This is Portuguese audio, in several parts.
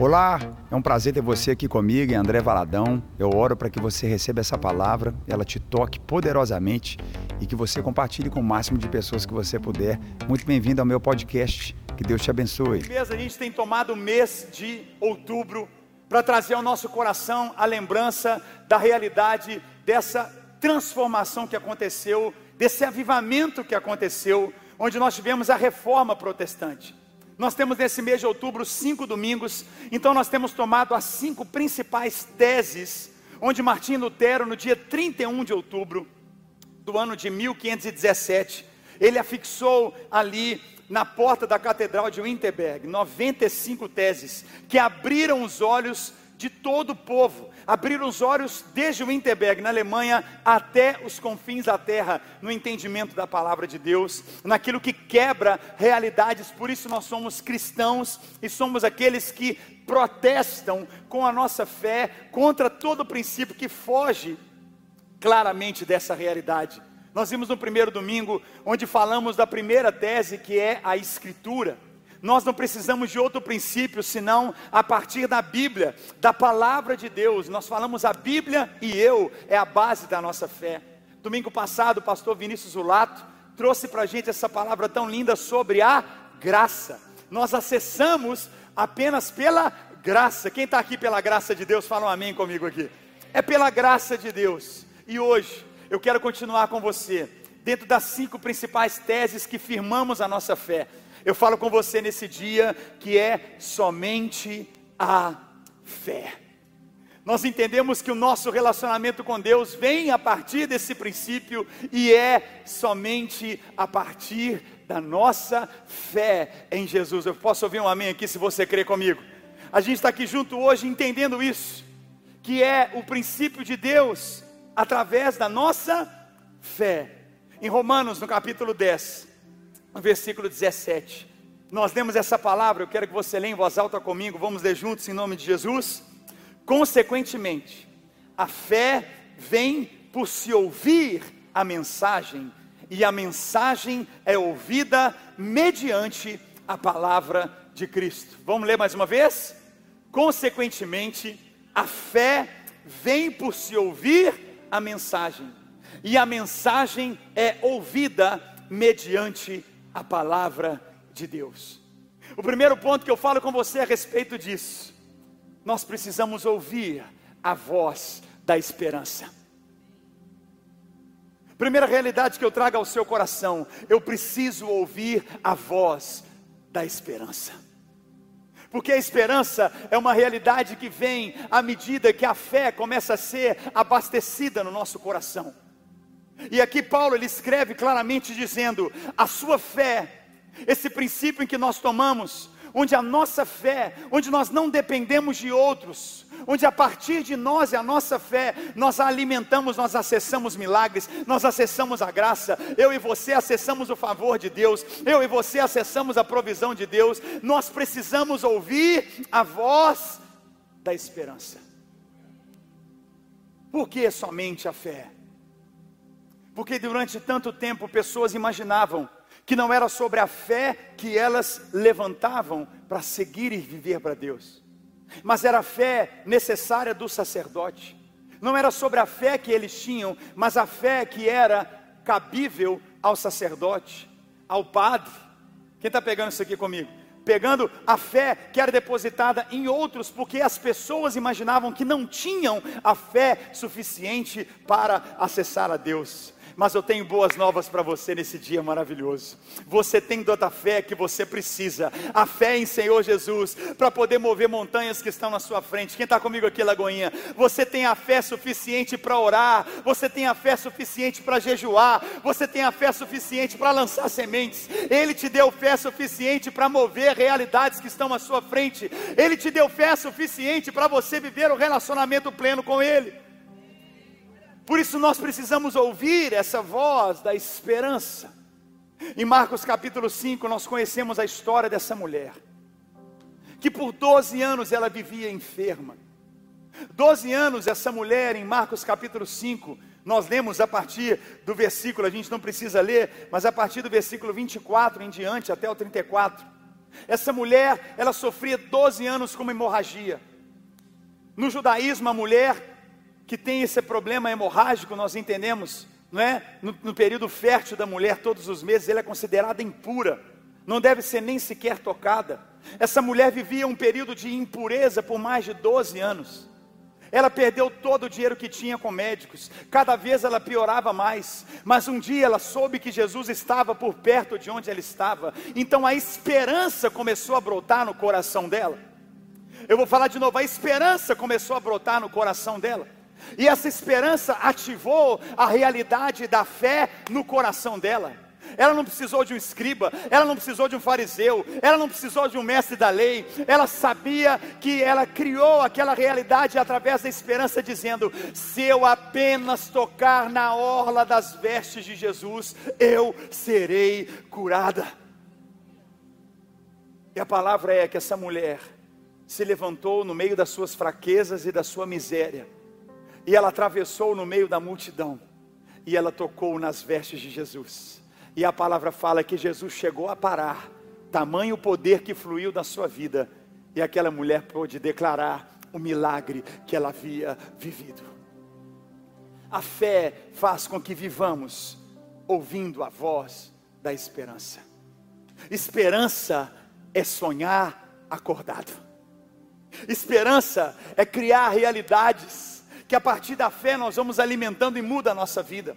Olá, é um prazer ter você aqui comigo, André Valadão. Eu oro para que você receba essa palavra, ela te toque poderosamente e que você compartilhe com o máximo de pessoas que você puder. Muito bem-vindo ao meu podcast. Que Deus te abençoe. A gente tem tomado o mês de outubro para trazer ao nosso coração a lembrança da realidade dessa transformação que aconteceu, desse avivamento que aconteceu, onde nós tivemos a reforma protestante. Nós temos nesse mês de outubro cinco domingos, então nós temos tomado as cinco principais teses, onde Martim Lutero, no dia 31 de outubro do ano de 1517, ele afixou ali na porta da Catedral de Wittenberg 95 teses que abriram os olhos de todo o povo, abriram os olhos desde Winterberg, na Alemanha, até os confins da terra, no entendimento da palavra de Deus, naquilo que quebra realidades, por isso nós somos cristãos e somos aqueles que protestam com a nossa fé contra todo princípio que foge claramente dessa realidade. Nós vimos no primeiro domingo, onde falamos da primeira tese, que é a Escritura. Nós não precisamos de outro princípio senão a partir da Bíblia, da palavra de Deus. Nós falamos a Bíblia e eu é a base da nossa fé. Domingo passado, o pastor Vinícius Zulato trouxe para a gente essa palavra tão linda sobre a graça. Nós acessamos apenas pela graça. Quem está aqui pela graça de Deus, fala um amém comigo aqui. É pela graça de Deus. E hoje eu quero continuar com você, dentro das cinco principais teses que firmamos a nossa fé. Eu falo com você nesse dia que é somente a fé. Nós entendemos que o nosso relacionamento com Deus vem a partir desse princípio e é somente a partir da nossa fé em Jesus. Eu posso ouvir um amém aqui se você crê comigo. A gente está aqui junto hoje entendendo isso, que é o princípio de Deus através da nossa fé. Em Romanos, no capítulo 10, no versículo 17. Nós lemos essa palavra, eu quero que você leia em voz alta comigo, vamos ler juntos em nome de Jesus. Consequentemente, a fé vem por se ouvir a mensagem, e a mensagem é ouvida mediante a palavra de Cristo. Vamos ler mais uma vez? Consequentemente, a fé vem por se ouvir a mensagem, e a mensagem é ouvida mediante a palavra de Deus. O primeiro ponto que eu falo com você a respeito disso, nós precisamos ouvir a voz da esperança. Primeira realidade que eu trago ao seu coração, eu preciso ouvir a voz da esperança. Porque a esperança é uma realidade que vem à medida que a fé começa a ser abastecida no nosso coração. E aqui Paulo ele escreve claramente dizendo: a sua fé, esse princípio em que nós tomamos, onde a nossa fé, onde nós não dependemos de outros, onde a partir de nós e a nossa fé, nós a alimentamos, nós acessamos milagres, nós acessamos a graça, eu e você acessamos o favor de Deus, eu e você acessamos a provisão de Deus, nós precisamos ouvir a voz da esperança. Por que somente a fé? Porque durante tanto tempo pessoas imaginavam que não era sobre a fé que elas levantavam para seguir e viver para Deus, mas era a fé necessária do sacerdote. Não era sobre a fé que eles tinham, mas a fé que era cabível ao sacerdote, ao padre. Quem está pegando isso aqui comigo? Pegando a fé que era depositada em outros, porque as pessoas imaginavam que não tinham a fé suficiente para acessar a Deus mas eu tenho boas novas para você nesse dia maravilhoso. Você tem toda a fé que você precisa, a fé em Senhor Jesus, para poder mover montanhas que estão na sua frente. Quem está comigo aqui, Lagoinha? Você tem a fé suficiente para orar, você tem a fé suficiente para jejuar, você tem a fé suficiente para lançar sementes. Ele te deu fé suficiente para mover realidades que estão à sua frente. Ele te deu fé suficiente para você viver um relacionamento pleno com Ele. Por isso nós precisamos ouvir essa voz da esperança. Em Marcos capítulo 5, nós conhecemos a história dessa mulher, que por 12 anos ela vivia enferma. 12 anos essa mulher, em Marcos capítulo 5, nós lemos a partir do versículo, a gente não precisa ler, mas a partir do versículo 24 em diante, até o 34. Essa mulher, ela sofria 12 anos com uma hemorragia. No judaísmo, a mulher que tem esse problema hemorrágico, nós entendemos, não é? No, no período fértil da mulher, todos os meses, ela é considerada impura, não deve ser nem sequer tocada. Essa mulher vivia um período de impureza por mais de 12 anos. Ela perdeu todo o dinheiro que tinha com médicos, cada vez ela piorava mais, mas um dia ela soube que Jesus estava por perto de onde ela estava, então a esperança começou a brotar no coração dela. Eu vou falar de novo: a esperança começou a brotar no coração dela, e essa esperança ativou a realidade da fé no coração dela. Ela não precisou de um escriba, ela não precisou de um fariseu, ela não precisou de um mestre da lei, ela sabia que ela criou aquela realidade através da esperança, dizendo: se eu apenas tocar na orla das vestes de Jesus, eu serei curada. E a palavra é que essa mulher se levantou no meio das suas fraquezas e da sua miséria, e ela atravessou no meio da multidão, e ela tocou nas vestes de Jesus. E a palavra fala que Jesus chegou a parar, tamanho poder que fluiu da sua vida, e aquela mulher pôde declarar o milagre que ela havia vivido. A fé faz com que vivamos ouvindo a voz da esperança. Esperança é sonhar acordado. Esperança é criar realidades que a partir da fé nós vamos alimentando e muda a nossa vida.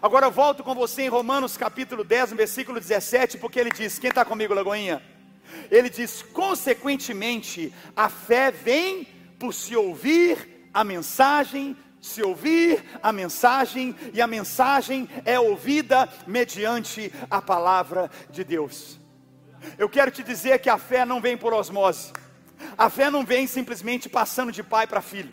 Agora eu volto com você em Romanos capítulo 10, versículo 17, porque ele diz: quem está comigo, Lagoinha? Ele diz: consequentemente, a fé vem por se ouvir a mensagem, se ouvir a mensagem, e a mensagem é ouvida mediante a palavra de Deus. Eu quero te dizer que a fé não vem por osmose, a fé não vem simplesmente passando de pai para filho.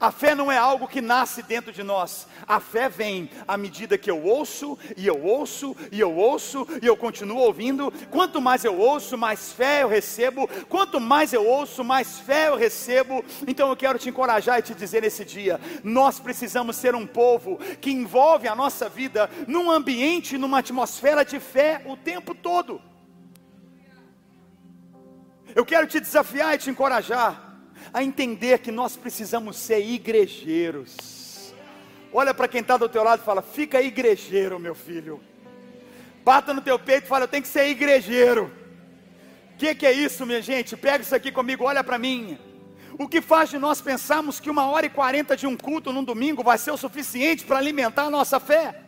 A fé não é algo que nasce dentro de nós. A fé vem à medida que eu ouço, e eu ouço, e eu ouço, e eu continuo ouvindo. Quanto mais eu ouço, mais fé eu recebo. Quanto mais eu ouço, mais fé eu recebo. Então eu quero te encorajar e te dizer nesse dia: nós precisamos ser um povo que envolve a nossa vida num ambiente, numa atmosfera de fé o tempo todo. Eu quero te desafiar e te encorajar a entender que nós precisamos ser igrejeiros. Olha para quem está do teu lado e fala: fica igrejeiro, meu filho. Bata no teu peito e fala: eu tenho que ser igrejeiro. O que, que é isso, minha gente? Pega isso aqui comigo, olha para mim. O que faz de nós pensarmos que uma hora e quarenta de um culto num domingo vai ser o suficiente para alimentar a nossa fé?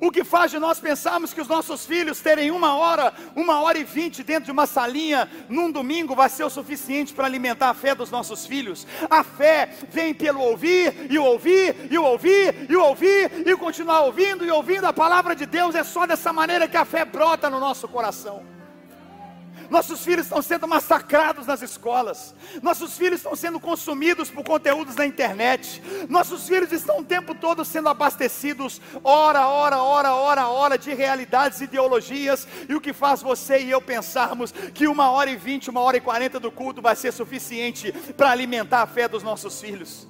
O que faz de nós pensarmos que os nossos filhos terem uma hora, uma hora e vinte dentro de uma salinha num domingo vai ser o suficiente para alimentar a fé dos nossos filhos? A fé vem pelo ouvir e ouvir e ouvir e ouvir e continuar ouvindo e ouvindo a palavra de Deus. É só dessa maneira que a fé brota no nosso coração. Nossos filhos estão sendo massacrados nas escolas. Nossos filhos estão sendo consumidos por conteúdos na internet. Nossos filhos estão o tempo todo sendo abastecidos, hora, hora, hora, hora, hora, de realidades, ideologias. E o que faz você e eu pensarmos que uma hora e vinte, uma hora e quarenta do culto vai ser suficiente para alimentar a fé dos nossos filhos?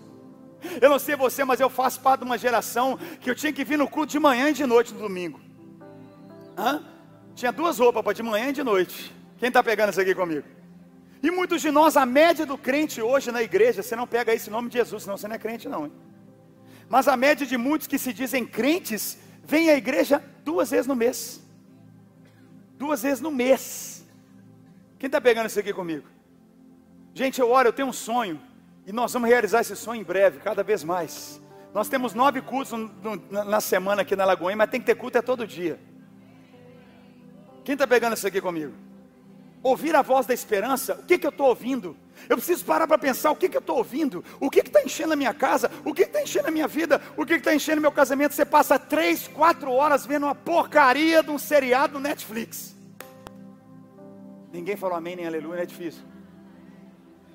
Eu não sei você, mas eu faço parte de uma geração que eu tinha que vir no culto de manhã e de noite no domingo. Hã? Tinha duas roupas para de manhã e de noite. Quem está pegando isso aqui comigo? E muitos de nós, a média do crente hoje na igreja, você não pega esse nome de Jesus, senão você não é crente, não. Hein? Mas a média de muitos que se dizem crentes, vem à igreja duas vezes no mês. Duas vezes no mês. Quem está pegando isso aqui comigo? Gente, eu oro, eu tenho um sonho. E nós vamos realizar esse sonho em breve, cada vez mais. Nós temos nove cultos no, na semana aqui na Lagoinha, mas tem que ter culto é todo dia. Quem está pegando isso aqui comigo? Ouvir a voz da esperança, o que, que eu estou ouvindo? Eu preciso parar para pensar o que, que eu estou ouvindo, o que está enchendo a minha casa, o que está enchendo a minha vida, o que está enchendo meu casamento. Você passa três, quatro horas vendo uma porcaria de um seriado Netflix. Ninguém falou amém nem aleluia, é difícil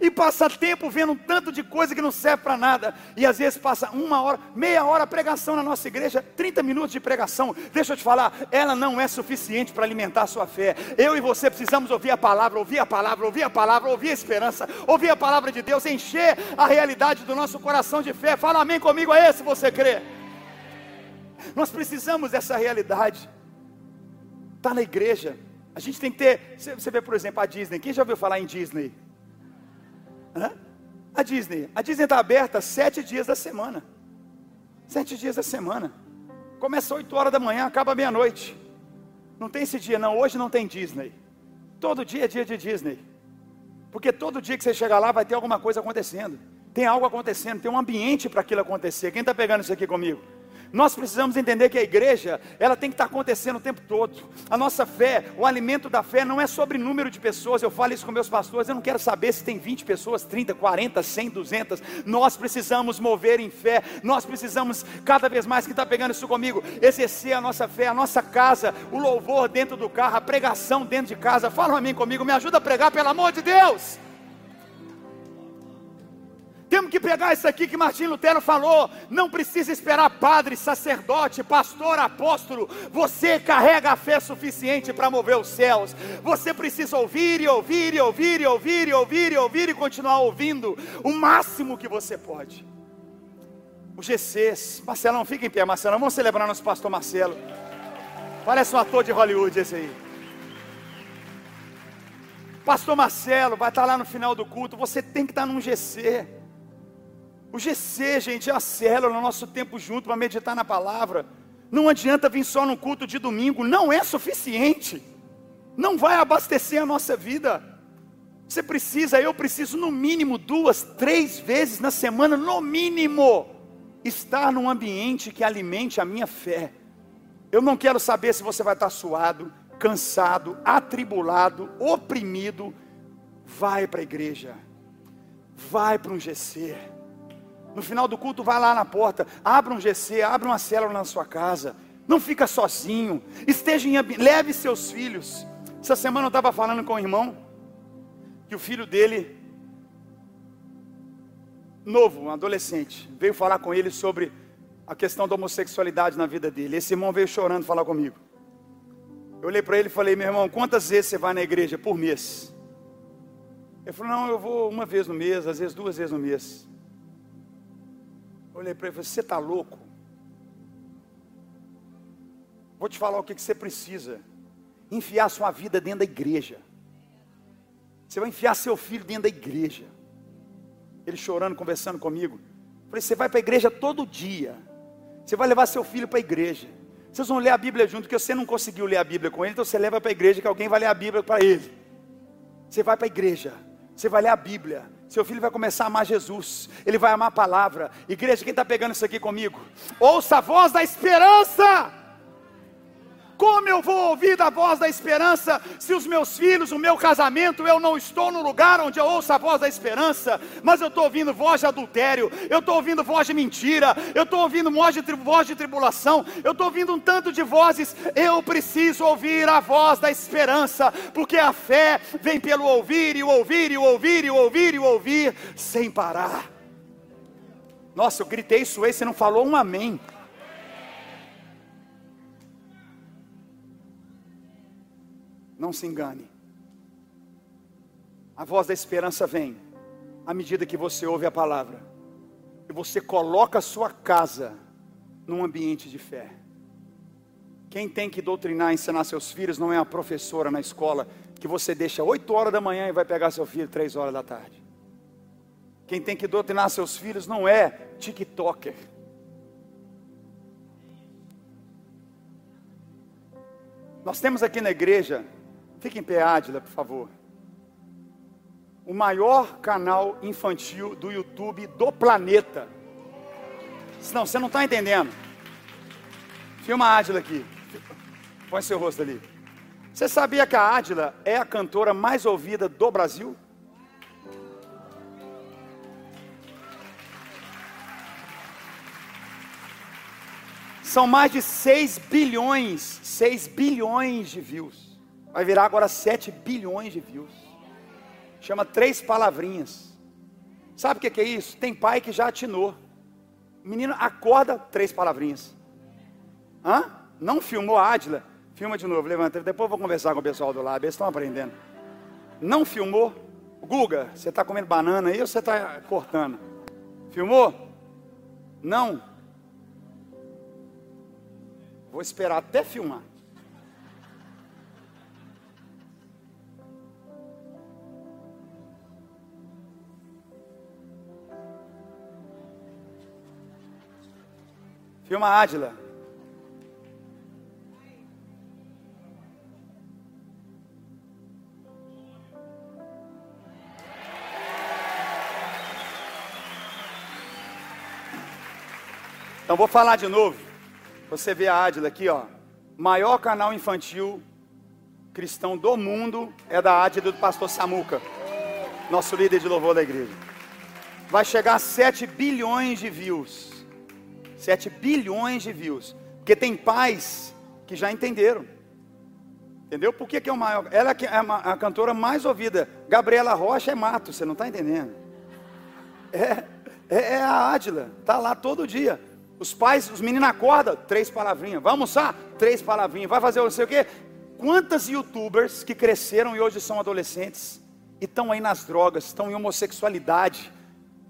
e passa tempo vendo um tanto de coisa que não serve para nada, e às vezes passa uma hora, meia hora pregação na nossa igreja, 30 minutos de pregação. Deixa eu te falar, ela não é suficiente para alimentar a sua fé. Eu e você precisamos ouvir a palavra, ouvir a palavra, ouvir a palavra, ouvir a esperança, ouvir a palavra de Deus, encher a realidade do nosso coração de fé. Fala amém comigo, é esse você crê. Nós precisamos dessa realidade. Está na igreja, A gente tem que ter. Você vê, por exemplo, a Disney. Quem já ouviu falar em Disney? Hã? A Disney. A Disney está aberta sete dias da semana. Sete dias da semana. Começa oito horas da manhã, acaba meia-noite. Não tem esse dia, não. Hoje não tem Disney. Todo dia é dia de Disney. Porque todo dia que você chegar lá vai ter alguma coisa acontecendo. Tem algo acontecendo, tem um ambiente para aquilo acontecer. Quem está pegando isso aqui comigo? Nós precisamos entender que a igreja, ela tem que estar acontecendo o tempo todo. A nossa fé, o alimento da fé não é sobre número de pessoas. Eu falo isso com meus pastores, eu não quero saber se tem 20 pessoas, 30, 40, 100, 200. Nós precisamos mover em fé. Nós precisamos cada vez mais que está pegando isso comigo, exercer a nossa fé, a nossa casa, o louvor dentro do carro, a pregação dentro de casa. Fala a mim comigo, me ajuda a pregar pelo amor de Deus. Temos que pegar isso aqui que Martim Lutero falou. Não precisa esperar padre, sacerdote, pastor, apóstolo. Você carrega a fé suficiente para mover os céus. Você precisa ouvir e ouvir e ouvir e ouvir e ouvir e ouvir e continuar ouvindo o máximo que você pode. O GCs, Marcelão, fica em pé, Marcelão. Vamos celebrar nosso pastor Marcelo. Parece um ator de Hollywood esse aí. Pastor Marcelo vai estar lá no final do culto. Você tem que estar num GC. O GC, gente, é a célula, no nosso tempo junto para meditar na palavra. Não adianta vir só no culto de domingo, não é suficiente. Não vai abastecer a nossa vida. Você precisa, eu preciso, no mínimo duas, três vezes na semana, no mínimo, estar num ambiente que alimente a minha fé. Eu não quero saber se você vai estar suado, cansado, atribulado, oprimido. Vai para a igreja, vai para um GC no final do culto, vai lá na porta, abra um GC, abra uma célula na sua casa. Não fica sozinho. Esteja em leve seus filhos. Essa semana eu estava falando com um irmão que o filho dele, novo, um adolescente, veio falar com ele sobre a questão da homossexualidade na vida dele. Esse irmão veio chorando falar comigo. Eu olhei para ele e falei: Meu irmão, quantas vezes você vai na igreja por mês? Ele falou: Não, eu vou uma vez no mês, às vezes duas vezes no mês. Olhei para ele e falei: Você está louco? Vou te falar o que, você precisa: enfiar sua vida dentro da igreja. Você vai enfiar seu filho dentro da igreja. Ele chorando, conversando comigo. falei: Você vai para a igreja todo dia. Você vai levar seu filho para a igreja. Vocês vão ler a Bíblia junto, porque você não conseguiu ler a Bíblia com ele, então você leva para a igreja que alguém vai ler a Bíblia para ele. Você vai para a igreja, você vai ler a Bíblia, seu filho vai começar a amar Jesus, ele vai amar a palavra. Igreja, quem está pegando isso aqui comigo? Ouça a voz da esperança. Como eu vou ouvir da voz da esperança se os meus filhos, o meu casamento, eu não estou no lugar onde eu ouço a voz da esperança, mas eu estou ouvindo voz de adultério, eu estou ouvindo voz de mentira, eu estou ouvindo voz de, voz de tribulação, eu estou ouvindo um tanto de vozes. Eu preciso ouvir a voz da esperança, porque a fé vem pelo ouvir e o ouvir e o ouvir e ouvir e ouvir sem parar. Nossa, eu gritei isso aí, você não falou um amém. Não se engane. A voz da esperança vem à medida que você ouve a palavra e você coloca a sua casa num ambiente de fé. Quem tem que doutrinar, ensinar seus filhos não é a professora na escola que você deixa 8 horas da manhã e vai pegar seu filho 3 horas da tarde. Quem tem que doutrinar seus filhos não é TikToker. Nós temos aqui na igreja Fique em pé, Adila, por favor. O maior canal infantil do YouTube do planeta. Não, você não está entendendo. Filma a Adila aqui. Põe seu rosto ali. Você sabia que a Adila é a cantora mais ouvida do Brasil? São mais de 6 bilhões, 6 bilhões de views. Vai virar agora 7 bilhões de views. Chama três palavrinhas. Sabe o que é isso? Tem pai que já atinou. Menino, acorda, três palavrinhas. Hã? Não filmou a Adila? Filma de novo, levanta. Depois eu vou conversar com o pessoal do lado, eles estão aprendendo. Não filmou? Guga, você está comendo banana aí ou você está cortando? Filmou? Não. Vou esperar até filmar. Filma a Ádila. Então vou falar de novo. Você vê a Ádila aqui, ó. Maior canal infantil cristão do mundo é da Ádila do pastor Samuca, nosso líder de louvor da igreja. Vai chegar a 7 bilhões de views. 7 bilhões de views. Porque tem pais que já entenderam. Entendeu? Por que, que é o maior? Ela é a cantora mais ouvida. Gabriela Rocha é mato, você não está entendendo. É, é, é a Ádila, está lá todo dia. Os pais, os meninos acordam, três palavrinhas. Vai almoçar? Três palavrinhas. Vai fazer não sei o quê? Quantas youtubers que cresceram e hoje são adolescentes e estão aí nas drogas, estão em homossexualidade.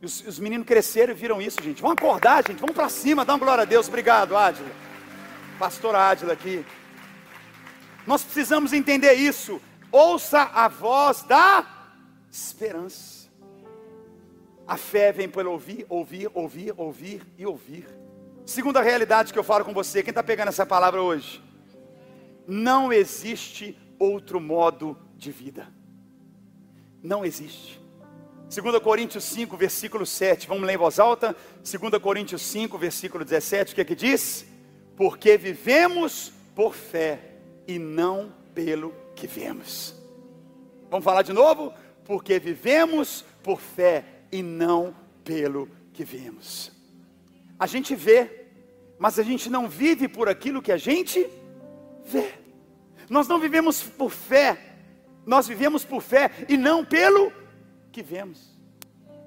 Os, os, meninos cresceram e viram isso, gente. Vamos acordar, gente. Vamos para cima, dá uma glória a Deus. Obrigado, Ádila. Pastor Ádila aqui. Nós precisamos entender isso. Ouça a voz da esperança. A fé vem pelo ouvir, ouvir, ouvir, ouvir e ouvir. Segunda realidade que eu falo com você, quem está pegando essa palavra hoje? Não existe outro modo de vida. Não existe. 2 Coríntios 5, versículo 7. Vamos ler em voz alta? 2 Coríntios 5, versículo 17. O que é que diz? Porque vivemos por fé e não pelo que vemos. Vamos falar de novo? Porque vivemos por fé e não pelo que vemos. A gente vê, mas a gente não vive por aquilo que a gente vê. Nós não vivemos por fé, nós vivemos por fé e não pelo que vemos.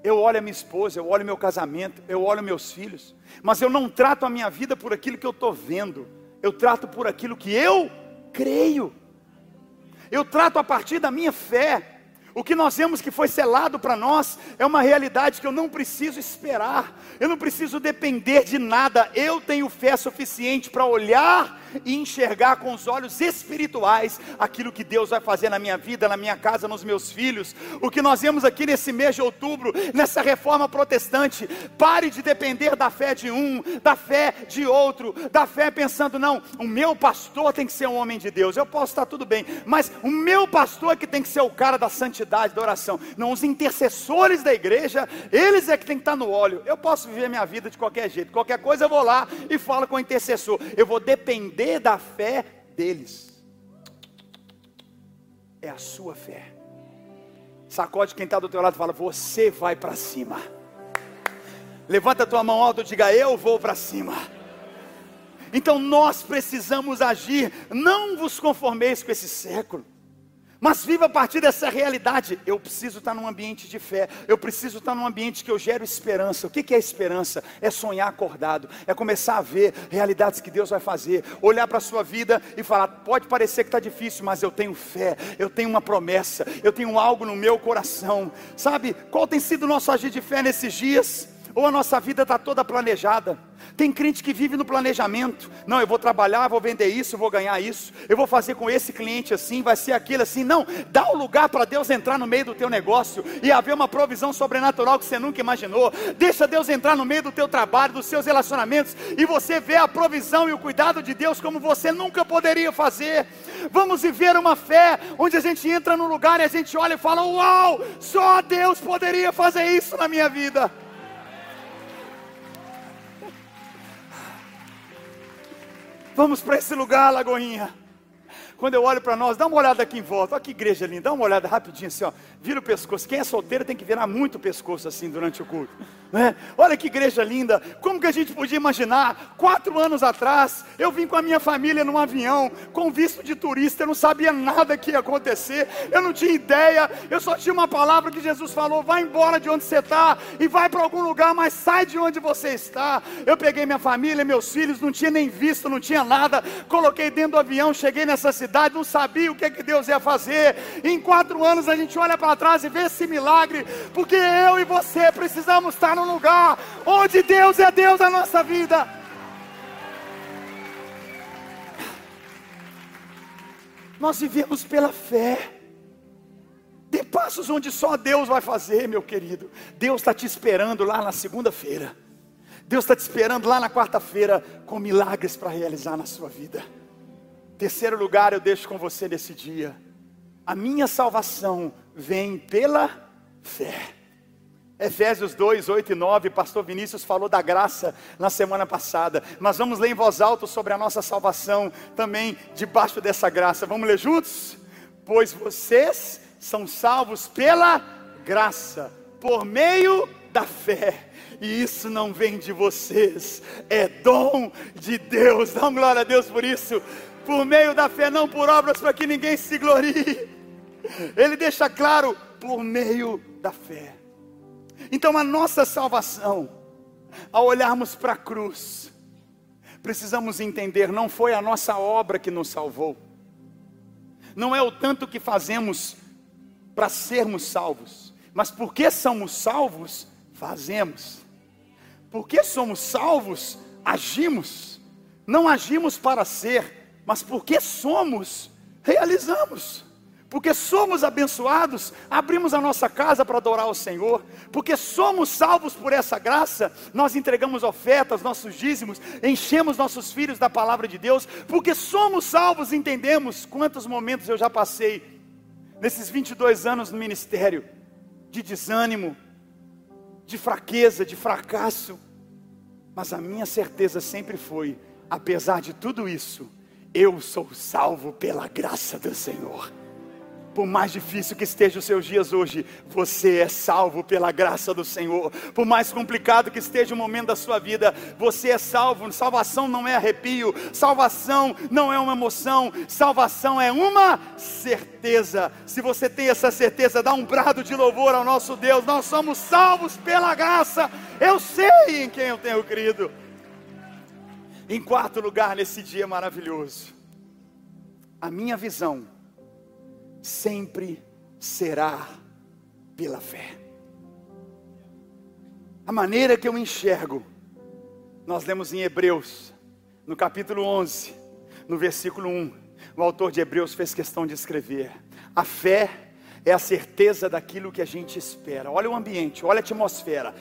Eu olho a minha esposa, eu olho meu casamento, eu olho meus filhos, mas eu não trato a minha vida por aquilo que eu estou vendo, eu trato por aquilo que eu creio. Eu trato a partir da minha fé. O que nós vemos que foi selado para nós é uma realidade que eu não preciso esperar, eu não preciso depender de nada, eu tenho fé suficiente para olhar e enxergar com os olhos espirituais aquilo que Deus vai fazer na minha vida, na minha casa, nos meus filhos. O que nós vemos aqui nesse mês de outubro, nessa reforma protestante, pare de depender da fé de um, da fé de outro, da fé pensando, não, o meu pastor tem que ser um homem de Deus, eu posso estar tudo bem, mas o meu pastor é que tem que ser o cara da santidade, da oração, não os intercessores da igreja, eles é que tem que estar no óleo. Eu posso viver minha vida de qualquer jeito, qualquer coisa eu vou lá e falo com o intercessor, eu vou depender depender da fé deles. É a sua fé. Sacode quem está do teu lado e fala: Você vai para cima. Levanta a tua mão alta e diga: Eu vou para cima. Então nós precisamos agir. Não vos conformeis com esse século. Mas viva a partir dessa realidade. Eu preciso estar num ambiente de fé. Eu preciso estar num ambiente que eu gero esperança. O que é esperança? É sonhar acordado. É começar a ver realidades que Deus vai fazer. Olhar para a sua vida e falar: pode parecer que está difícil, mas eu tenho fé. Eu tenho uma promessa. Eu tenho algo no meu coração. Sabe qual tem sido o nosso agir de fé nesses dias? Ou a nossa vida está toda planejada? Tem crente que vive no planejamento. Não, eu vou trabalhar, vou vender isso, vou ganhar isso. Eu vou fazer com esse cliente assim, vai ser aquilo assim. Não, dá o lugar para Deus entrar no meio do teu negócio e haver uma provisão sobrenatural que você nunca imaginou. Deixa Deus entrar no meio do teu trabalho, dos seus relacionamentos e você vê a provisão e o cuidado de Deus como você nunca poderia fazer. Vamos viver uma fé onde a gente entra no lugar e a gente olha e fala: "Uau, só Deus poderia fazer isso na minha vida". Vamos para esse lugar, Lagoinha. Quando eu olho para nós, dá uma olhada aqui em volta. Olha que igreja linda, dá uma olhada rapidinho assim, ó. Vira o pescoço. Quem é solteiro tem que virar muito o pescoço assim durante o culto. Né? Olha que igreja linda. Como que a gente podia imaginar? Quatro anos atrás, eu vim com a minha família num avião, com visto de turista, eu não sabia nada que ia acontecer, eu não tinha ideia, eu só tinha uma palavra que Jesus falou: vai embora de onde você está e vai para algum lugar, mas sai de onde você está. Eu peguei minha família, meus filhos, não tinha nem visto, não tinha nada, coloquei dentro do avião, cheguei nessa cidade, não sabia o que, é que Deus ia fazer. Em quatro anos a gente olha para trás e vê esse milagre, porque eu e você precisamos estar num lugar onde Deus é Deus na nossa vida. Nós vivemos pela fé. Dê passos onde só Deus vai fazer, meu querido. Deus está te esperando lá na segunda-feira. Deus está te esperando lá na quarta-feira com milagres para realizar na sua vida. Terceiro lugar, eu deixo com você nesse dia. A minha salvação vem pela fé. Efésios 2, 8 e 9, pastor Vinícius falou da graça na semana passada, mas vamos ler em voz alta sobre a nossa salvação também debaixo dessa graça. Vamos ler juntos? Pois vocês são salvos pela graça, por meio da fé. E isso não vem de vocês, é dom de Deus. Dá glória a Deus por isso. Por meio da fé, não por obras para que ninguém se glorie. Ele deixa claro, por meio da fé. Então a nossa salvação, ao olharmos para a cruz, precisamos entender, não foi a nossa obra que nos salvou, não é o tanto que fazemos para sermos salvos, mas porque somos salvos, fazemos, porque somos salvos, agimos, não agimos para ser, mas porque somos, realizamos porque somos abençoados, abrimos a nossa casa para adorar o Senhor, porque somos salvos por essa graça, nós entregamos ofertas, nossos dízimos, enchemos nossos filhos da palavra de Deus, porque somos salvos, entendemos quantos momentos eu já passei nesses 22 anos no ministério de desânimo, de fraqueza, de fracasso, mas a minha certeza sempre foi, apesar de tudo isso, eu sou salvo pela graça do Senhor. Por mais difícil que estejam os seus dias hoje, você é salvo pela graça do Senhor. Por mais complicado que esteja o momento da sua vida, você é salvo. Salvação não é arrepio, salvação não é uma emoção, salvação é uma certeza. Se você tem essa certeza, dá um brado de louvor ao nosso Deus. Nós somos salvos pela graça. Eu sei em quem eu tenho crido. Em quarto lugar, nesse dia maravilhoso, a minha visão sempre será pela fé. A maneira que eu enxergo, nós lemos em Hebreus, no capítulo 11, no versículo 1, o autor de Hebreus fez questão de escrever: a fé é a certeza daquilo que a gente espera. Olha o ambiente, olha a atmosfera.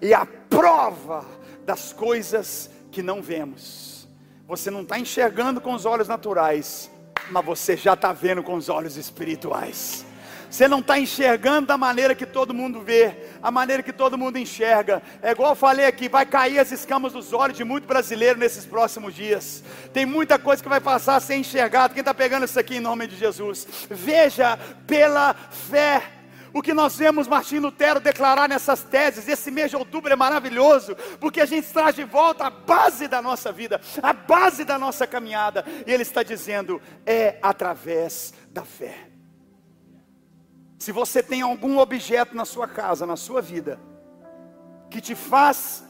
E a prova das coisas que não vemos. Você não está enxergando com os olhos naturais, mas você já está vendo com os olhos espirituais. Você não está enxergando da maneira que todo mundo vê, a maneira que todo mundo enxerga. É igual eu falei aqui, vai cair as escamas dos olhos de muito brasileiro nesses próximos dias. Tem muita coisa que vai passar sem enxergado. Quem está pegando isso aqui em nome de Jesus? Veja pela fé o que nós vemos Martim Lutero declarar nessas teses, esse mês de outubro é maravilhoso, porque a gente traz de volta a base da nossa vida, a base da nossa caminhada, e ele está dizendo: é através da fé. Se você tem algum objeto na sua casa, na sua vida, que te faz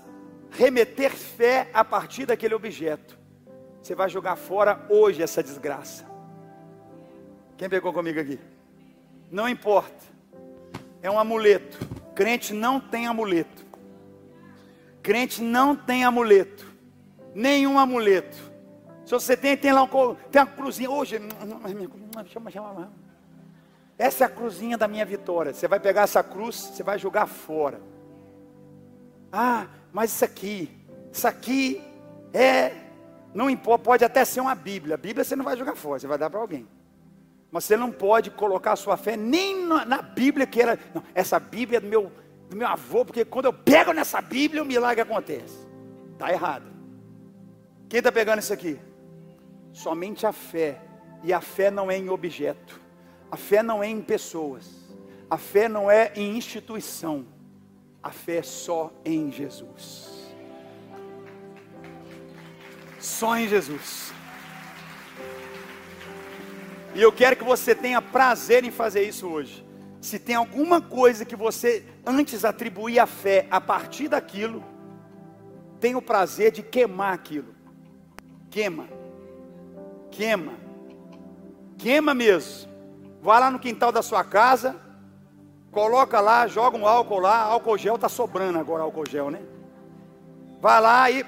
remeter fé a partir daquele objeto, você vai jogar fora hoje essa desgraça. Quem pegou comigo aqui? Não importa é um amuleto. Crente não tem amuleto. Crente não tem amuleto. Nenhum amuleto. Se você tem, tem lá um, tem uma cruzinha. Hoje, essa é a cruzinha da minha vitória. Você vai pegar essa cruz, você vai jogar fora. Ah, mas isso aqui, isso aqui é, não importa, pode até ser uma Bíblia. A Bíblia você não vai jogar fora, você vai dar para alguém. Mas você não pode colocar a sua fé nem na Bíblia que era. Não, essa Bíblia é do meu, do meu avô, porque quando eu pego nessa Bíblia, o milagre acontece. Está errado. Quem está pegando isso aqui? Somente a fé. E a fé não é em objeto. A fé não é em pessoas. A fé não é em instituição. A fé é só em Jesus. Só em Jesus. E eu quero que você tenha prazer em fazer isso hoje. Se tem alguma coisa que você antes atribuía a fé a partir daquilo, tenha o prazer de queimar aquilo. Queima. Queima. Queima mesmo. Vai lá no quintal da sua casa, coloca lá, joga um álcool lá, álcool gel está sobrando agora álcool gel, né? Vai lá e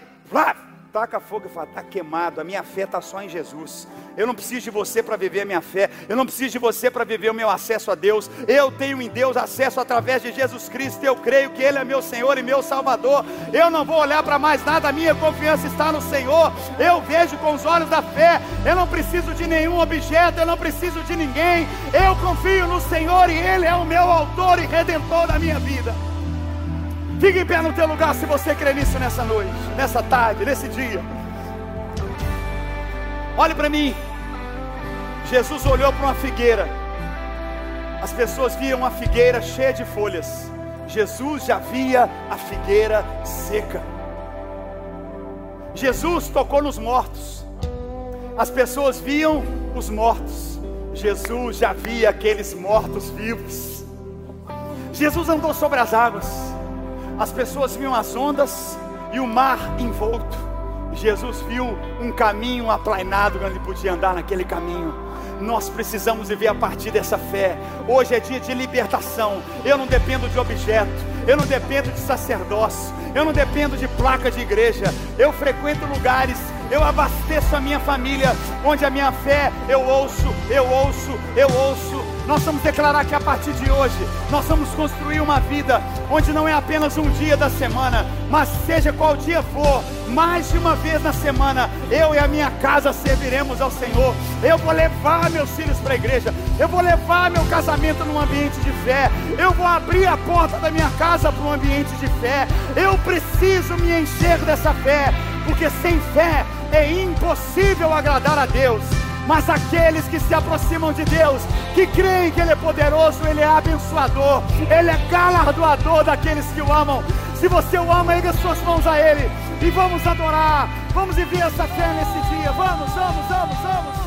taca fogo e fala: está queimado, a minha fé está só em Jesus. Eu não preciso de você para viver a minha fé, eu não preciso de você para viver o meu acesso a Deus. Eu tenho em Deus acesso através de Jesus Cristo. Eu creio que Ele é meu Senhor e meu Salvador. Eu não vou olhar para mais nada, a minha confiança está no Senhor. Eu vejo com os olhos da fé. Eu não preciso de nenhum objeto, eu não preciso de ninguém. Eu confio no Senhor e Ele é o meu autor e redentor da minha vida. Fique em pé no teu lugar se você crê nisso nessa noite, nessa tarde, nesse dia. Olhe para mim. Jesus olhou para uma figueira. As pessoas viam uma figueira cheia de folhas. Jesus já via a figueira seca. Jesus tocou nos mortos. As pessoas viam os mortos. Jesus já via aqueles mortos vivos. Jesus andou sobre as águas. As pessoas viam as ondas e o mar envolto. Jesus viu um caminho aplainado onde ele podia andar naquele caminho. Nós precisamos viver a partir dessa fé. Hoje é dia de libertação. Eu não dependo de objeto, eu não dependo de sacerdócio, eu não dependo de placa de igreja. Eu frequento lugares, eu abasteço a minha família, onde a minha fé eu ouço, eu ouço, eu ouço. Nós vamos declarar que a partir de hoje nós vamos construir uma vida onde não é apenas um dia da semana, mas seja qual dia for, mais de uma vez na semana, eu e a minha casa serviremos ao Senhor. Eu vou levar meus filhos para a igreja, eu vou levar meu casamento num ambiente de fé, eu vou abrir a porta da minha casa para um ambiente de fé. Eu preciso me encher dessa fé, porque sem fé é impossível agradar a Deus. Mas aqueles que se aproximam de Deus, que creem que Ele é poderoso, Ele é abençoador, Ele é galardoador daqueles que o amam. Se você o ama, erga suas mãos a Ele e vamos adorar, vamos viver essa fé nesse dia. Vamos, vamos, vamos, vamos.